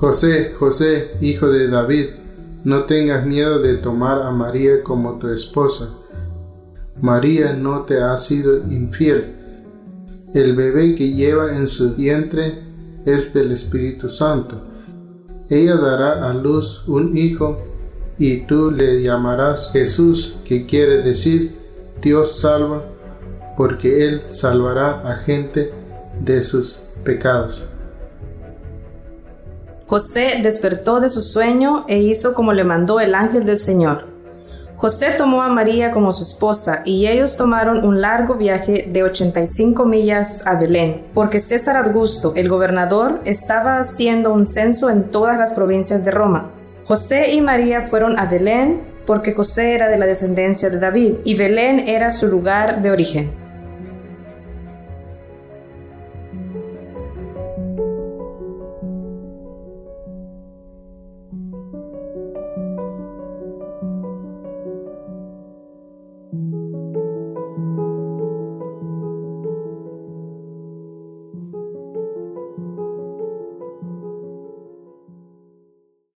José, José, hijo de David, no tengas miedo de tomar a María como tu esposa. María no te ha sido infiel. El bebé que lleva en su vientre es del Espíritu Santo. Ella dará a luz un hijo y tú le llamarás Jesús, que quiere decir Dios salva, porque Él salvará a gente de sus pecados. José despertó de su sueño e hizo como le mandó el ángel del Señor. José tomó a María como su esposa y ellos tomaron un largo viaje de 85 millas a Belén, porque César Augusto, el gobernador, estaba haciendo un censo en todas las provincias de Roma. José y María fueron a Belén porque José era de la descendencia de David y Belén era su lugar de origen.